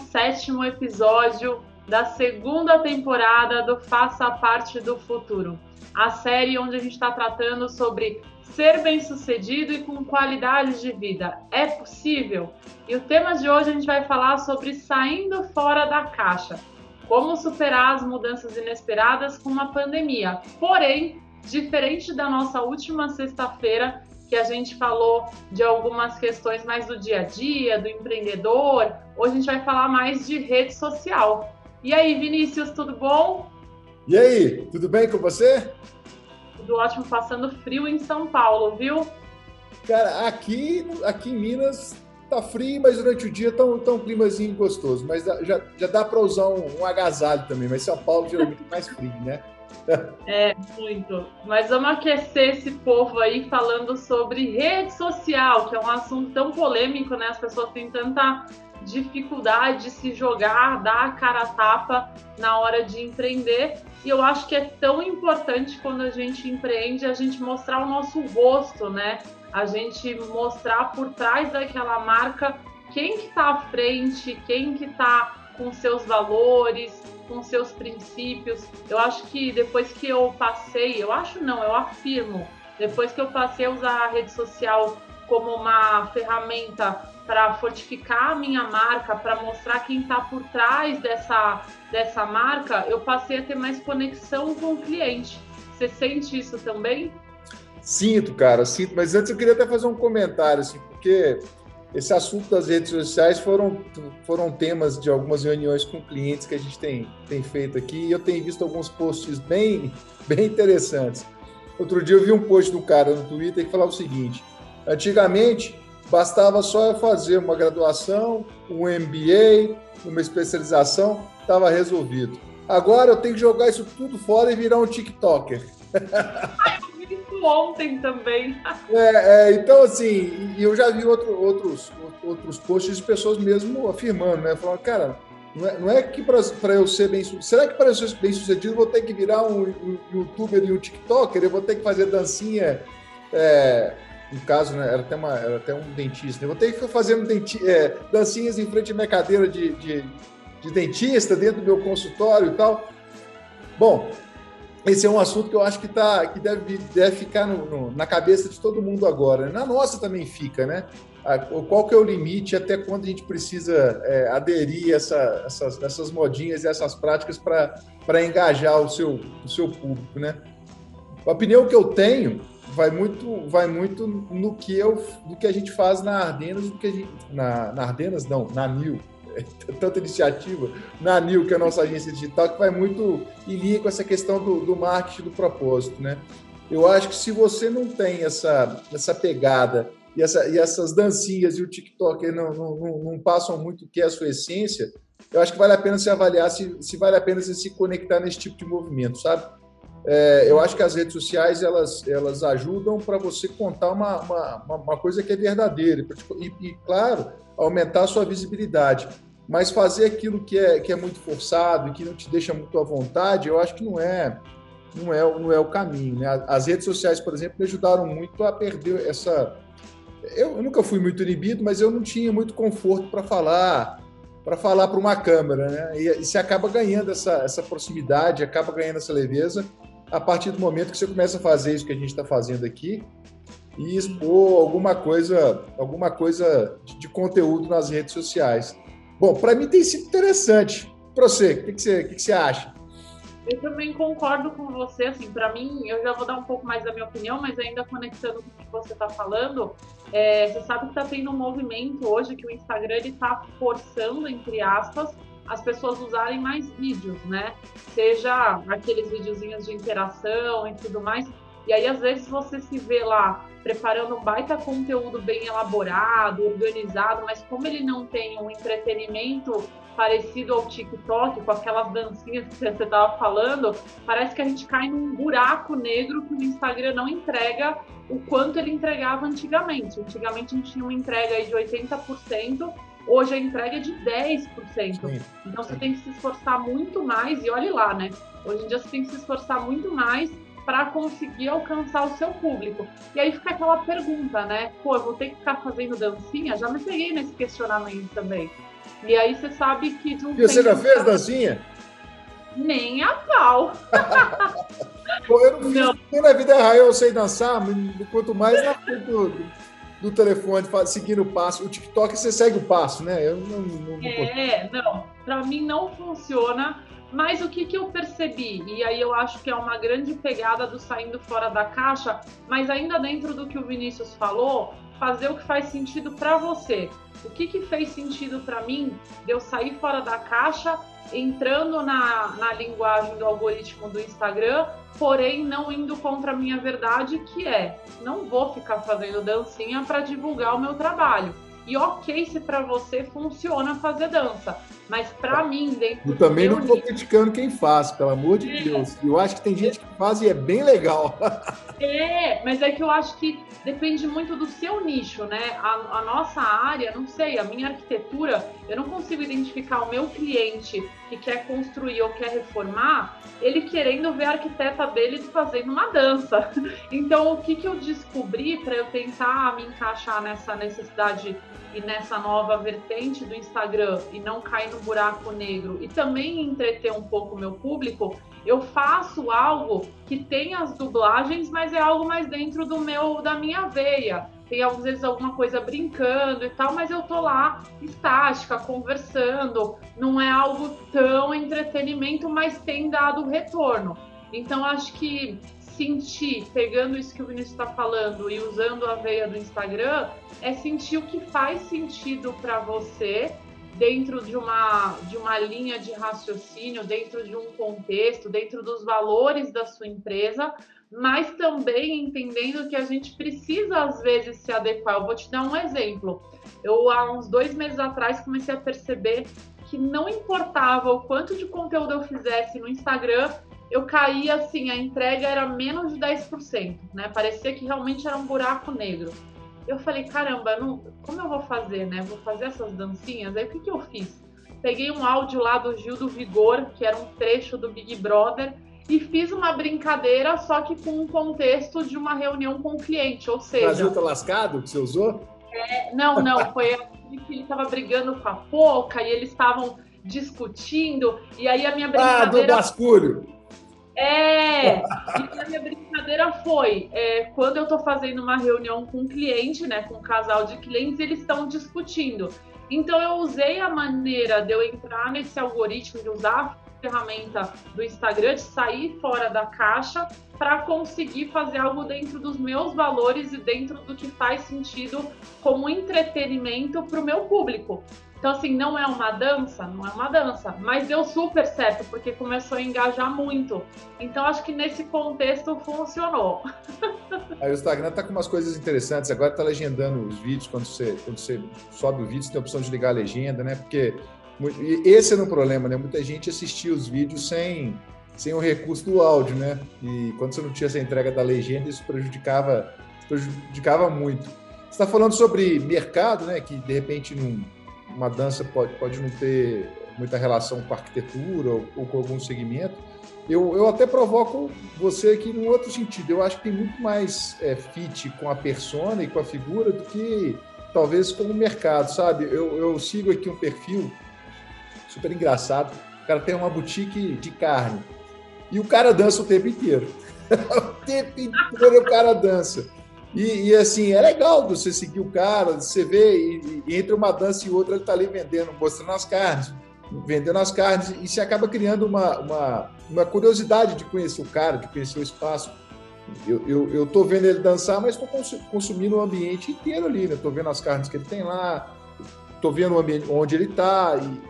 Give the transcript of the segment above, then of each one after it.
Sétimo episódio da segunda temporada do Faça Parte do Futuro, a série onde a gente está tratando sobre ser bem-sucedido e com qualidade de vida. É possível? E o tema de hoje a gente vai falar sobre saindo fora da caixa, como superar as mudanças inesperadas com uma pandemia. Porém, diferente da nossa última sexta-feira, que a gente falou de algumas questões mais do dia a dia, do empreendedor. Hoje a gente vai falar mais de rede social. E aí, Vinícius, tudo bom? E aí, tudo bem com você? Tudo ótimo, passando frio em São Paulo, viu? Cara, aqui, aqui em Minas tá frio, mas durante o dia tá um, tá um climazinho gostoso. Mas já, já dá para usar um, um agasalho também, mas São Paulo geralmente é mais frio, né? É, muito. Mas vamos aquecer esse povo aí falando sobre rede social, que é um assunto tão polêmico, né? As pessoas têm tanta dificuldade de se jogar, dar a cara a tapa na hora de empreender. E eu acho que é tão importante quando a gente empreende a gente mostrar o nosso gosto, né? A gente mostrar por trás daquela marca quem que tá à frente, quem que tá com seus valores, com seus princípios. Eu acho que depois que eu passei, eu acho não, eu afirmo, depois que eu passei a usar a rede social como uma ferramenta para fortificar a minha marca, para mostrar quem está por trás dessa, dessa marca, eu passei a ter mais conexão com o cliente. Você sente isso também? Sinto, cara, sinto. Mas antes eu queria até fazer um comentário, assim, porque esse assunto das redes sociais foram, foram temas de algumas reuniões com clientes que a gente tem, tem feito aqui e eu tenho visto alguns posts bem, bem interessantes. Outro dia eu vi um post do cara no Twitter que falava o seguinte: antigamente bastava só eu fazer uma graduação, um MBA, uma especialização, estava resolvido. Agora eu tenho que jogar isso tudo fora e virar um TikToker. ontem também. É, é, então, assim, eu já vi outro, outros, outros posts de pessoas mesmo afirmando, né? Falando, cara, não é, não é que para eu ser bem sucedido. Será que para eu ser bem sucedido eu vou ter que virar um, um, youtuber e um TikToker? Eu vou ter que fazer dancinha. É, no caso, né, era, até uma, era até um dentista. Eu vou ter que ficar fazendo denti, é, dancinhas em frente à minha cadeira de, de, de dentista, dentro do meu consultório e tal. Bom, esse é um assunto que eu acho que, tá, que deve, deve ficar no, no, na cabeça de todo mundo agora. Na nossa também fica, né? Qual que é o limite, até quando a gente precisa é, aderir essa, essas, essas modinhas e essas práticas para engajar o seu, o seu público, né? A opinião que eu tenho vai muito, vai muito no que eu, do que a gente faz na Ardenas, do que a gente, na, na Ardenas não, na Nil, tanta iniciativa na NIL, que é a nossa agência digital, que vai muito em linha com essa questão do, do marketing do propósito, né? Eu acho que se você não tem essa, essa pegada e, essa, e essas dancinhas e o TikTok não, não, não, passam muito o que é a sua essência, eu acho que vale a pena se avaliar se, se vale a pena se conectar nesse tipo de movimento, sabe? É, eu acho que as redes sociais elas, elas ajudam para você contar uma, uma, uma, coisa que é verdadeira e, e, claro, aumentar a sua visibilidade. Mas fazer aquilo que é, que é muito forçado e que não te deixa muito à vontade, eu acho que não é não é, não é o caminho. Né? As redes sociais, por exemplo, me ajudaram muito a perder essa. Eu, eu nunca fui muito inibido, mas eu não tinha muito conforto para falar para falar para uma câmera, né? E, e você acaba ganhando essa, essa proximidade, acaba ganhando essa leveza a partir do momento que você começa a fazer isso que a gente está fazendo aqui e expor alguma coisa, alguma coisa de, de conteúdo nas redes sociais. Bom, para mim tem sido interessante. para você, o que, que, você, que, que você acha? Eu também concordo com você, assim, para mim, eu já vou dar um pouco mais da minha opinião, mas ainda conectando com o que você está falando, é, você sabe que está tendo um movimento hoje que o Instagram está forçando, entre aspas, as pessoas usarem mais vídeos, né? Seja aqueles videozinhos de interação e tudo mais. E aí, às vezes, você se vê lá preparando um baita conteúdo bem elaborado, organizado, mas como ele não tem um entretenimento parecido ao TikTok, com aquelas dancinhas que você estava falando, parece que a gente cai num buraco negro que o Instagram não entrega o quanto ele entregava antigamente. Antigamente a gente tinha uma entrega aí de 80%, hoje a entrega é de 10%. Sim. Então você tem que se esforçar muito mais, e olhe lá, né? Hoje em dia você tem que se esforçar muito mais para conseguir alcançar o seu público. E aí fica aquela pergunta, né? Pô, eu vou ter que ficar fazendo dancinha? Já me peguei nesse questionamento também. E aí você sabe que de um E você já fez dancinha? Nem a pau. Pô, eu não fiz não. nem na vida real eu sei dançar, quanto mais na do, do telefone, seguindo o passo. O TikTok você segue o passo, né? Eu não, não, não é, não. Para mim não funciona. Mas o que, que eu percebi? E aí eu acho que é uma grande pegada do saindo fora da caixa, mas ainda dentro do que o Vinícius falou, fazer o que faz sentido para você. O que, que fez sentido para mim de eu sair fora da caixa, entrando na, na linguagem do algoritmo do Instagram, porém não indo contra a minha verdade, que é não vou ficar fazendo dancinha para divulgar o meu trabalho. E ok se para você funciona fazer dança, mas para mim, dentro Eu também não estou criticando quem faz, pelo amor de é. Deus. Eu acho que tem gente que faz e é bem legal. É, mas é que eu acho que depende muito do seu nicho, né? A, a, nossa área, não sei, a minha arquitetura, eu não consigo identificar o meu cliente que quer construir ou quer reformar, ele querendo ver a arquiteta dele fazendo uma dança. Então, o que, que eu descobri para eu tentar me encaixar nessa necessidade e nessa nova vertente do Instagram e não cair no buraco negro e também entreter um pouco meu público, eu faço algo que tem as dublagens, mas é algo mais dentro do meu da minha veia. Tem às vezes alguma coisa brincando e tal, mas eu tô lá estática, conversando. Não é algo tão entretenimento, mas tem dado retorno. Então acho que sentir, pegando isso que o Vinícius está falando e usando a veia do Instagram, é sentir o que faz sentido para você dentro de uma, de uma linha de raciocínio, dentro de um contexto, dentro dos valores da sua empresa, mas também entendendo que a gente precisa, às vezes, se adequar. Eu vou te dar um exemplo. Eu, há uns dois meses atrás, comecei a perceber que não importava o quanto de conteúdo eu fizesse no Instagram, eu caía assim, a entrega era menos de 10%, né? Parecia que realmente era um buraco negro. Eu falei, caramba, não, como eu vou fazer, né? Vou fazer essas dancinhas? Aí o que, que eu fiz? Peguei um áudio lá do Gil do Vigor, que era um trecho do Big Brother, e fiz uma brincadeira, só que com um contexto de uma reunião com o cliente, ou seja... Brasil tá lascado que você usou? É, não, não, foi que ele estava brigando com a Poca e eles estavam discutindo, e aí a minha brincadeira... Ah, do basculho! É, e a minha brincadeira foi, é, quando eu estou fazendo uma reunião com um cliente, né, com um casal de clientes, eles estão discutindo. Então eu usei a maneira de eu entrar nesse algoritmo, de usar a ferramenta do Instagram, de sair fora da caixa para conseguir fazer algo dentro dos meus valores e dentro do que faz sentido como entretenimento para o meu público. Então, assim, não é uma dança? Não é uma dança, mas deu super certo, porque começou a engajar muito. Então, acho que nesse contexto funcionou. Aí o Instagram tá com umas coisas interessantes, agora tá legendando os vídeos, quando você, quando você sobe o vídeo, você tem a opção de ligar a legenda, né? Porque esse era um problema, né? Muita gente assistia os vídeos sem, sem o recurso do áudio, né? E quando você não tinha essa entrega da legenda, isso prejudicava, prejudicava muito. Você está falando sobre mercado, né? Que de repente não uma dança pode, pode não ter muita relação com arquitetura ou, ou com algum segmento, eu, eu até provoco você aqui num outro sentido. Eu acho que tem muito mais é, fit com a persona e com a figura do que talvez com o mercado, sabe? Eu, eu sigo aqui um perfil super engraçado. O cara tem uma boutique de carne e o cara dança o tempo inteiro. o tempo inteiro o cara dança. E, e, assim, é legal você seguir o cara, você vê, e, e, entre uma dança e outra ele está ali vendendo, mostrando as carnes. vendendo as carnes, e se acaba criando uma, uma, uma curiosidade de conhecer o cara, de conhecer o espaço. Eu, eu, eu tô vendo ele dançar, mas estou consumindo o ambiente inteiro ali, né? Tô vendo as carnes que ele tem lá, tô vendo o ambiente onde ele está e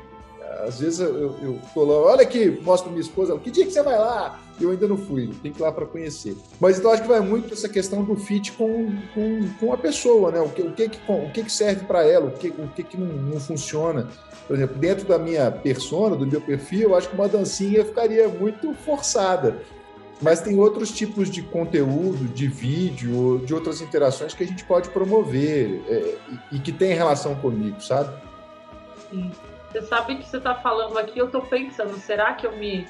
às vezes eu, eu tô lá, olha aqui, mostro minha esposa, que dia que você vai lá? Eu ainda não fui, tem que ir lá para conhecer. Mas então acho que vai muito essa questão do fit com, com, com a pessoa, né? O que, o que, o que serve para ela, o que, o que, que não, não funciona. Por exemplo, dentro da minha persona, do meu perfil, eu acho que uma dancinha ficaria muito forçada. Mas tem outros tipos de conteúdo, de vídeo, de outras interações que a gente pode promover é, e, e que tem relação comigo, sabe? Sim. Você sabe que você está falando aqui, eu estou pensando, será que eu me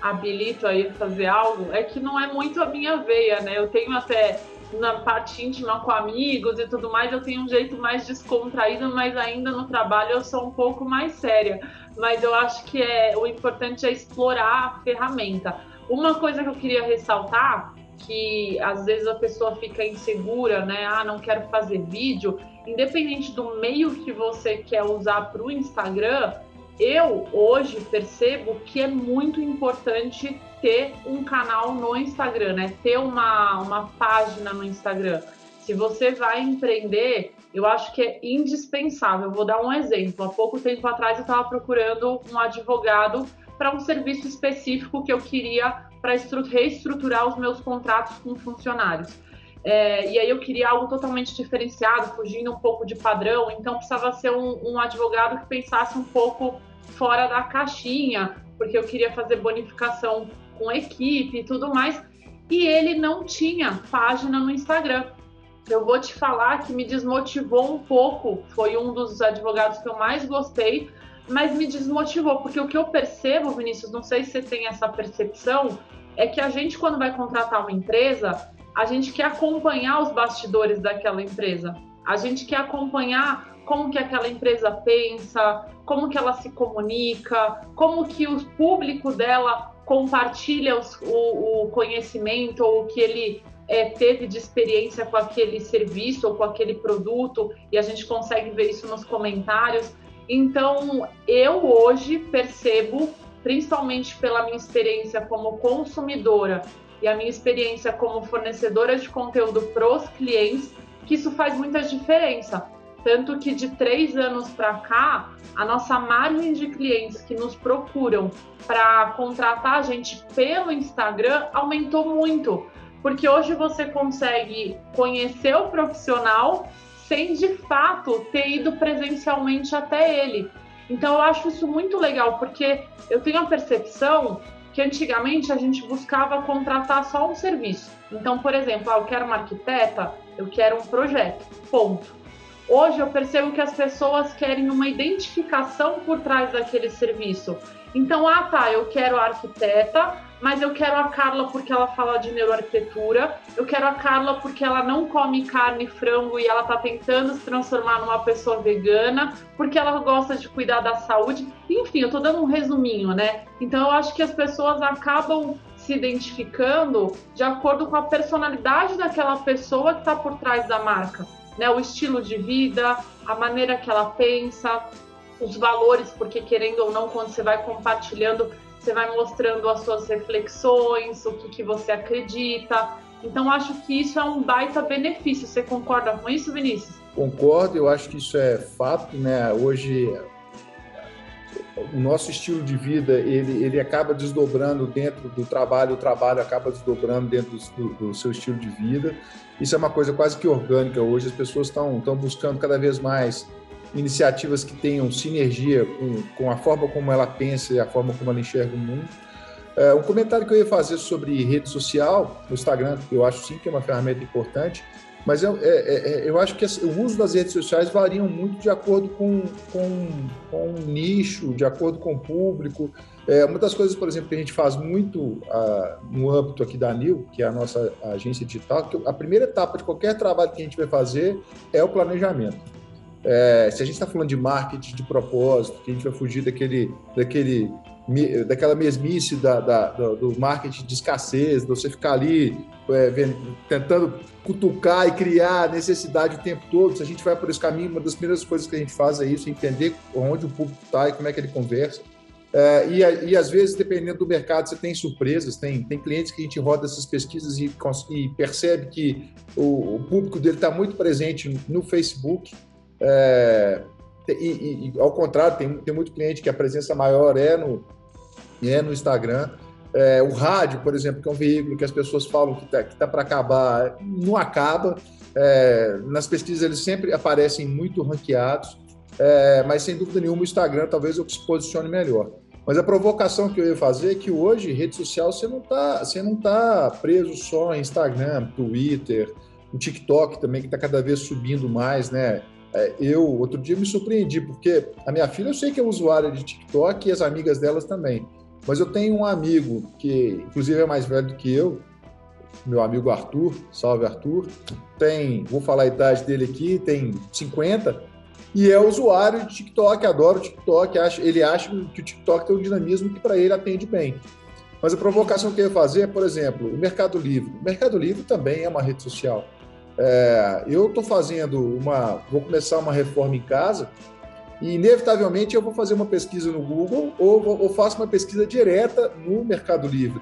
habilito a ir fazer algo? É que não é muito a minha veia, né? Eu tenho até na parte íntima com amigos e tudo mais, eu tenho um jeito mais descontraído, mas ainda no trabalho eu sou um pouco mais séria. Mas eu acho que é o importante é explorar a ferramenta. Uma coisa que eu queria ressaltar que às vezes a pessoa fica insegura, né? Ah, não quero fazer vídeo. Independente do meio que você quer usar para o Instagram, eu hoje percebo que é muito importante ter um canal no Instagram, né? Ter uma, uma página no Instagram. Se você vai empreender, eu acho que é indispensável. Eu vou dar um exemplo. Há pouco tempo atrás eu estava procurando um advogado para um serviço específico que eu queria para reestruturar os meus contratos com funcionários. É, e aí eu queria algo totalmente diferenciado, fugindo um pouco de padrão, então precisava ser um, um advogado que pensasse um pouco fora da caixinha, porque eu queria fazer bonificação com equipe e tudo mais. E ele não tinha página no Instagram. Eu vou te falar que me desmotivou um pouco. Foi um dos advogados que eu mais gostei, mas me desmotivou, porque o que eu percebo, Vinícius, não sei se você tem essa percepção, é que a gente, quando vai contratar uma empresa, a gente quer acompanhar os bastidores daquela empresa. A gente quer acompanhar como que aquela empresa pensa, como que ela se comunica, como que o público dela compartilha os, o, o, conhecimento ou o que ele é, teve de experiência com aquele serviço ou com aquele produto e a gente consegue ver isso nos comentários. Então, eu hoje percebo, principalmente pela minha experiência como consumidora e a minha experiência como fornecedora de conteúdo para os clientes, que isso faz muita diferença. Tanto que de três anos para cá, a nossa margem de clientes que nos procuram para contratar a gente pelo Instagram aumentou muito. Porque hoje você consegue conhecer o profissional sem de fato ter ido presencialmente até ele. Então eu acho isso muito legal, porque eu tenho a percepção que antigamente a gente buscava contratar só um serviço. Então, por exemplo, ah, eu quero uma arquiteta, eu quero um projeto, ponto. Hoje eu percebo que as pessoas querem uma identificação por trás daquele serviço. Então, ah tá, eu quero a arquiteta, mas eu quero a Carla porque ela fala de neuroarquitetura, eu quero a Carla porque ela não come carne e frango e ela tá tentando se transformar numa pessoa vegana, porque ela gosta de cuidar da saúde. Enfim, eu tô dando um resuminho, né? Então eu acho que as pessoas acabam se identificando de acordo com a personalidade daquela pessoa que está por trás da marca, né? O estilo de vida, a maneira que ela pensa, os valores, porque querendo ou não, quando você vai compartilhando você vai mostrando as suas reflexões, o que, que você acredita. Então, acho que isso é um baita benefício. Você concorda com isso, Vinícius? Concordo, eu acho que isso é fato, né? Hoje, o nosso estilo de vida, ele, ele acaba desdobrando dentro do trabalho, o trabalho acaba desdobrando dentro do, do seu estilo de vida. Isso é uma coisa quase que orgânica hoje, as pessoas estão buscando cada vez mais iniciativas que tenham sinergia com, com a forma como ela pensa e a forma como ela enxerga o mundo. É, um comentário que eu ia fazer sobre rede social, no Instagram, eu acho sim que é uma ferramenta importante, mas eu, é, é, é eu acho que o uso das redes sociais variam muito de acordo com, com, com o nicho, de acordo com o público. É, uma das coisas, por exemplo, que a gente faz muito uh, no âmbito aqui da ANIL, que é a nossa agência digital, que a primeira etapa de qualquer trabalho que a gente vai fazer é o planejamento. É, se a gente está falando de marketing de propósito, que a gente vai fugir daquele, daquele daquela mesmice da, da, do marketing de escassez, de você ficar ali é, tentando cutucar e criar necessidade o tempo todo. Se a gente vai por esse caminho, uma das primeiras coisas que a gente faz é isso, entender onde o público está e como é que ele conversa. É, e, e, às vezes, dependendo do mercado, você tem surpresas, tem, tem clientes que a gente roda essas pesquisas e, e percebe que o, o público dele está muito presente no Facebook. É, e, e, ao contrário, tem, tem muito cliente que a presença maior é no, é no Instagram. É, o rádio, por exemplo, que é um veículo que as pessoas falam que está tá para acabar, não acaba. É, nas pesquisas eles sempre aparecem muito ranqueados, é, mas sem dúvida nenhuma o Instagram talvez eu se posicione melhor. Mas a provocação que eu ia fazer é que hoje, rede social, você não está tá preso só em Instagram, Twitter, o TikTok também, que está cada vez subindo mais, né? É, eu, outro dia, me surpreendi, porque a minha filha, eu sei que é usuária de TikTok e as amigas delas também. Mas eu tenho um amigo que, inclusive, é mais velho do que eu, meu amigo Arthur, salve Arthur, tem, vou falar a idade dele aqui, tem 50, e é usuário de TikTok, adora o TikTok, acha, ele acha que o TikTok tem um dinamismo que para ele atende bem. Mas a provocação que eu ia fazer é, por exemplo, o Mercado Livre. O Mercado Livre também é uma rede social. É, eu estou fazendo uma. Vou começar uma reforma em casa e, inevitavelmente, eu vou fazer uma pesquisa no Google ou, ou faço uma pesquisa direta no Mercado Livre.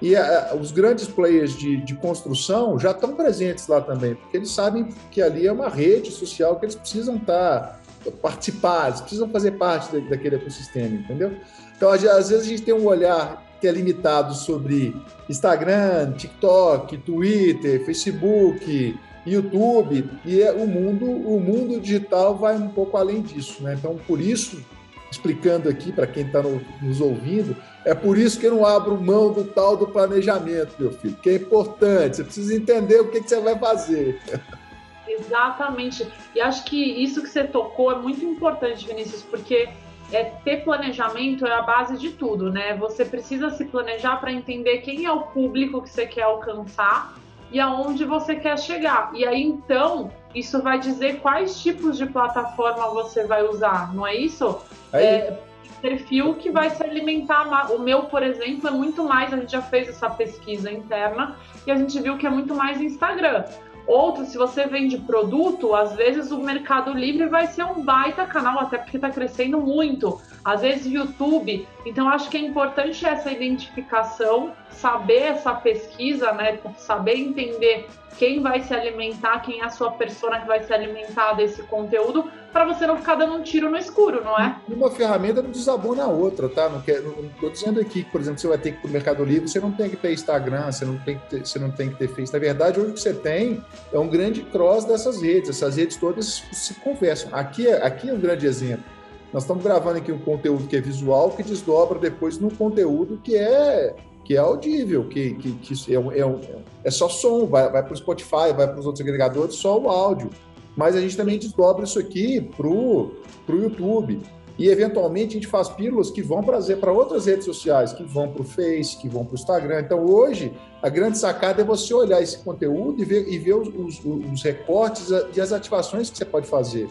E a, os grandes players de, de, construção já estão presentes lá também, porque eles sabem que ali é uma rede social que eles precisam estar tá, participar, eles precisam fazer parte de, daquele ecossistema, entendeu? Então, às vezes a gente tem um olhar que é limitado sobre Instagram, TikTok, Twitter, Facebook, YouTube e é, o mundo, o mundo digital vai um pouco além disso, né? Então, por isso, explicando aqui para quem está no, nos ouvindo, é por isso que eu não abro mão do tal do planejamento, meu filho, que é importante. Você precisa entender o que, que você vai fazer. Exatamente. E acho que isso que você tocou é muito importante, Vinícius, porque é, ter planejamento é a base de tudo, né? Você precisa se planejar para entender quem é o público que você quer alcançar e aonde você quer chegar. E aí então isso vai dizer quais tipos de plataforma você vai usar, não é isso? É, perfil que vai se alimentar. O meu, por exemplo, é muito mais. A gente já fez essa pesquisa interna e a gente viu que é muito mais Instagram. Outro, se você vende produto, às vezes o Mercado Livre vai ser um baita canal, até porque está crescendo muito. Às vezes YouTube. Então, acho que é importante essa identificação, saber essa pesquisa, né? Saber entender quem vai se alimentar, quem é a sua persona que vai se alimentar desse conteúdo, para você não ficar dando um tiro no escuro, não é? Uma ferramenta não desabona a outra, tá? Não estou dizendo aqui que, por exemplo, você vai ter que ir para o Mercado Livre, você não tem que ter Instagram, você não tem que ter, você não tem que ter Facebook. Na verdade, hoje o que você tem é um grande cross dessas redes. Essas redes todas se conversam. Aqui, é, aqui é um grande exemplo. Nós estamos gravando aqui um conteúdo que é visual, que desdobra depois no conteúdo que é que é audível, que, que, que é, é, é, só som, vai, vai para o Spotify, vai para os outros agregadores, só o áudio. Mas a gente também desdobra isso aqui para o YouTube. E, eventualmente, a gente faz pílulas que vão para outras redes sociais, que vão para o Face, que vão para o Instagram. Então, hoje, a grande sacada é você olhar esse conteúdo e ver, e ver os, os, os recortes e as ativações que você pode fazer.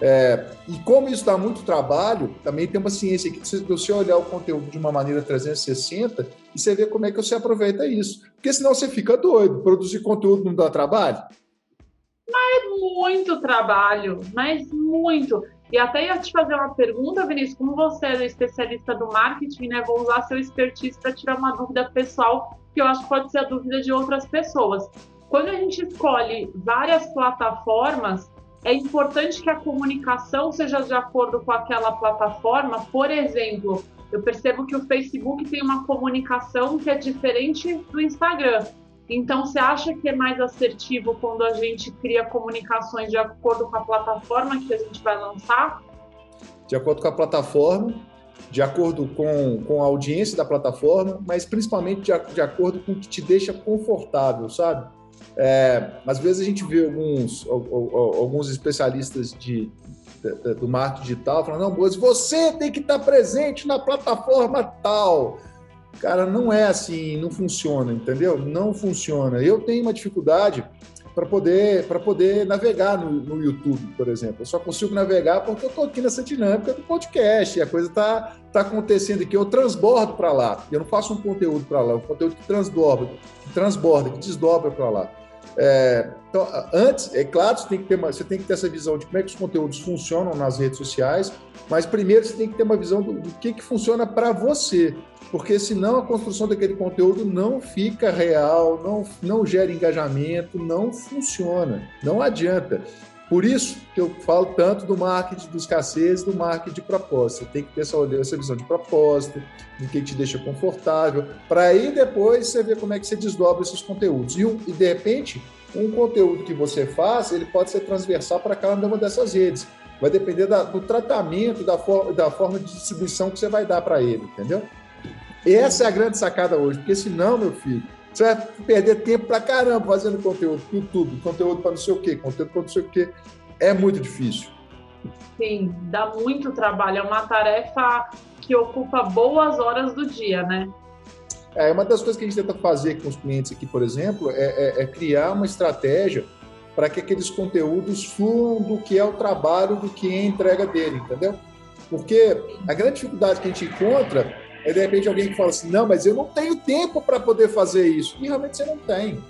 É, e como isso dá muito trabalho, também tem uma ciência aqui de você olhar o conteúdo de uma maneira 360 e você ver como é que você aproveita isso. Porque senão você fica doido. Produzir conteúdo não dá trabalho? Mas muito trabalho, mas muito. E até ia te fazer uma pergunta, Vinícius, como você é especialista do marketing, né? Vou usar seu expertise para tirar uma dúvida pessoal, que eu acho que pode ser a dúvida de outras pessoas. Quando a gente escolhe várias plataformas, é importante que a comunicação seja de acordo com aquela plataforma. Por exemplo, eu percebo que o Facebook tem uma comunicação que é diferente do Instagram. Então, você acha que é mais assertivo quando a gente cria comunicações de acordo com a plataforma que a gente vai lançar? De acordo com a plataforma, de acordo com, com a audiência da plataforma, mas principalmente de, de acordo com o que te deixa confortável, sabe? É, às vezes a gente vê alguns, alguns especialistas de, do marketing digital falando, não, mas você tem que estar presente na plataforma tal. Cara, não é assim, não funciona, entendeu? Não funciona. Eu tenho uma dificuldade para poder, poder navegar no, no, YouTube, por exemplo. Eu só consigo navegar porque eu estou aqui nessa dinâmica do podcast, e a coisa está tá acontecendo aqui. Eu transbordo para lá. Eu não faço um conteúdo para lá, é um conteúdo que transborda, que transborda, que desdobra para lá. É, então, antes, é claro, você tem, que ter uma, você tem que ter essa visão de como é que os conteúdos funcionam nas redes sociais, mas primeiro você tem que ter uma visão do, do que, que funciona para você porque senão a construção daquele conteúdo não fica real, não, não gera engajamento, não funciona, não adianta. Por isso que eu falo tanto do marketing de escassez do marketing de propósito. Você tem que ter essa, essa visão de propósito, de que te deixa confortável, para aí depois você ver como é que você desdobra esses conteúdos. E, e de repente, um conteúdo que você faz, ele pode ser transversal para cada uma dessas redes. Vai depender da, do tratamento, da, for, da forma de distribuição que você vai dar para ele, entendeu? Essa é a grande sacada hoje, porque senão, meu filho, você vai perder tempo pra caramba fazendo conteúdo pro YouTube, conteúdo para não sei o quê, conteúdo para não sei o quê. É muito difícil. Sim, dá muito trabalho. É uma tarefa que ocupa boas horas do dia, né? É, uma das coisas que a gente tenta fazer com os clientes aqui, por exemplo, é, é, é criar uma estratégia para que aqueles conteúdos fluam do que é o trabalho, do que é a entrega dele, entendeu? Porque a grande dificuldade que a gente encontra Aí, de repente, alguém que fala assim: não, mas eu não tenho tempo para poder fazer isso. E realmente você não tem.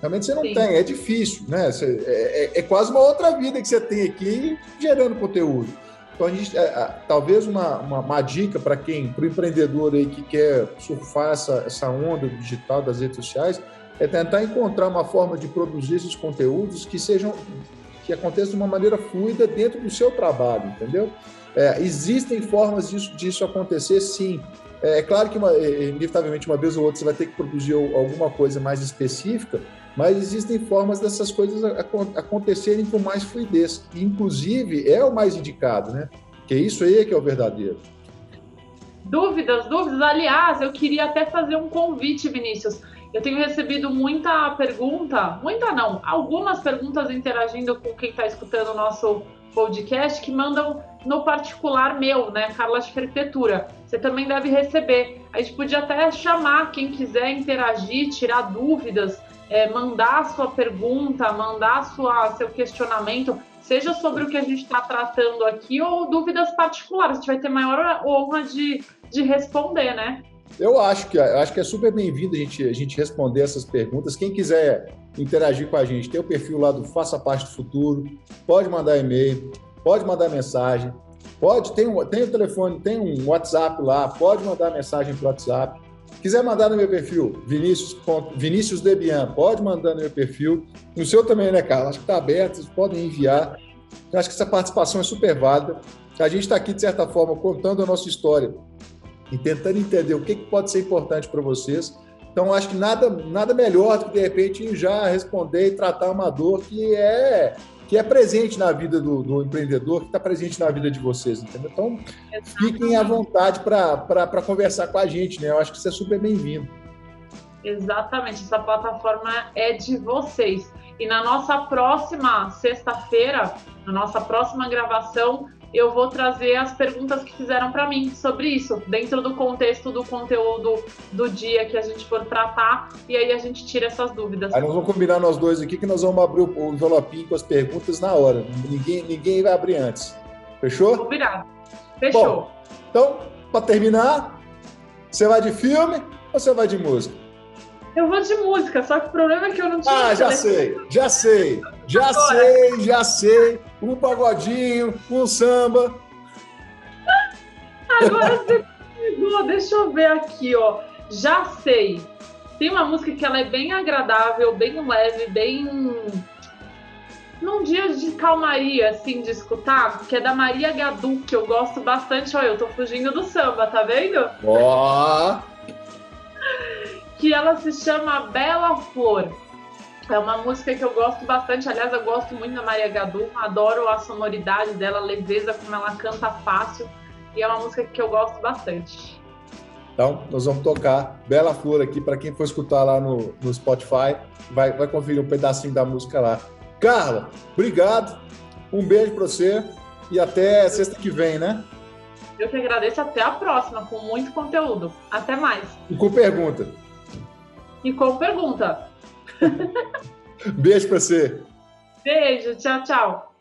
Realmente você não Sim. tem, é difícil, né? Você, é, é, é, quase uma outra vida que você tem aqui gerando conteúdo. Então, a gente, é, talvez uma, uma, uma dica para quem, para o empreendedor aí que quer surfar essa, essa onda digital das redes sociais, é tentar encontrar uma forma de produzir esses conteúdos que sejam que aconteçam de uma maneira fluida dentro do seu trabalho, entendeu? É, existem formas disso, disso acontecer, sim. É, é claro que, uma, é, inevitavelmente, uma vez ou outra você vai ter que produzir alguma coisa mais específica, mas existem formas dessas coisas acontecerem com mais fluidez. Inclusive, é o mais indicado, né? Que isso aí é que é o verdadeiro. Dúvidas, dúvidas. Aliás, eu queria até fazer um convite, Vinícius. Eu tenho recebido muita pergunta, muita não, algumas perguntas interagindo com quem está escutando o nosso podcast que mandam no particular meu, né, Carla de Arquitetura. Você também deve receber. A gente podia até chamar quem quiser interagir, tirar dúvidas, é, mandar sua pergunta, mandar sua, seu questionamento, seja sobre o que a gente está tratando aqui ou dúvidas particulares. A gente vai ter maior honra de, de responder, né? Eu acho que, acho que é super bem-vindo a gente, a gente responder essas perguntas. Quem quiser interagir com a gente, tem o perfil lá do Faça Parte do Futuro, pode mandar e-mail, pode mandar mensagem, pode, tem, um, tem o telefone, tem um WhatsApp lá, pode mandar mensagem para WhatsApp. Quiser mandar no meu perfil, Vinícius, Vinícius Debian, pode mandar no meu perfil. No seu também, né, Carlos? Acho que está aberto, vocês podem enviar. Eu acho que essa participação é super válida. A gente está aqui, de certa forma, contando a nossa história e tentando entender o que, que pode ser importante para vocês. Então, acho que nada, nada melhor do que, de repente, já responder e tratar uma dor que é que é presente na vida do, do empreendedor, que está presente na vida de vocês, entendeu? Então, fiquem à vontade para conversar com a gente, né? Eu acho que isso é super bem-vindo. Exatamente, essa plataforma é de vocês. E na nossa próxima sexta-feira, na nossa próxima gravação, eu vou trazer as perguntas que fizeram para mim sobre isso, dentro do contexto do conteúdo do dia que a gente for tratar, e aí a gente tira essas dúvidas. Aí nós vamos combinar nós dois aqui que nós vamos abrir o envelopinho com as perguntas na hora. Ninguém, ninguém vai abrir antes. Fechou? Combinado. Fechou. Bom, então, para terminar, você vai de filme ou você vai de música? Eu vou de música, só que o problema é que eu não tinha. Ah, já sei, já sei, já Agora. sei, já sei um pagodinho, um samba. Agora você pegou, deixa eu ver aqui, ó. Já sei. Tem uma música que ela é bem agradável, bem leve, bem. Num dia de calmaria, assim, de escutar, que é da Maria Gadu, que eu gosto bastante. Olha, eu tô fugindo do samba, tá vendo? Ó! que ela se chama Bela Flor. É uma música que eu gosto bastante. Aliás, eu gosto muito da Maria Gadu. Adoro a sonoridade dela, a leveza, como ela canta fácil. E é uma música que eu gosto bastante. Então, nós vamos tocar Bela Flor aqui. Para quem for escutar lá no, no Spotify, vai, vai conferir um pedacinho da música lá. Carla, obrigado. Um beijo para você. E até sexta que vem, né? Eu que agradeço. Até a próxima, com muito conteúdo. Até mais. E com pergunta. E com pergunta. Beijo para você. Beijo, tchau, tchau.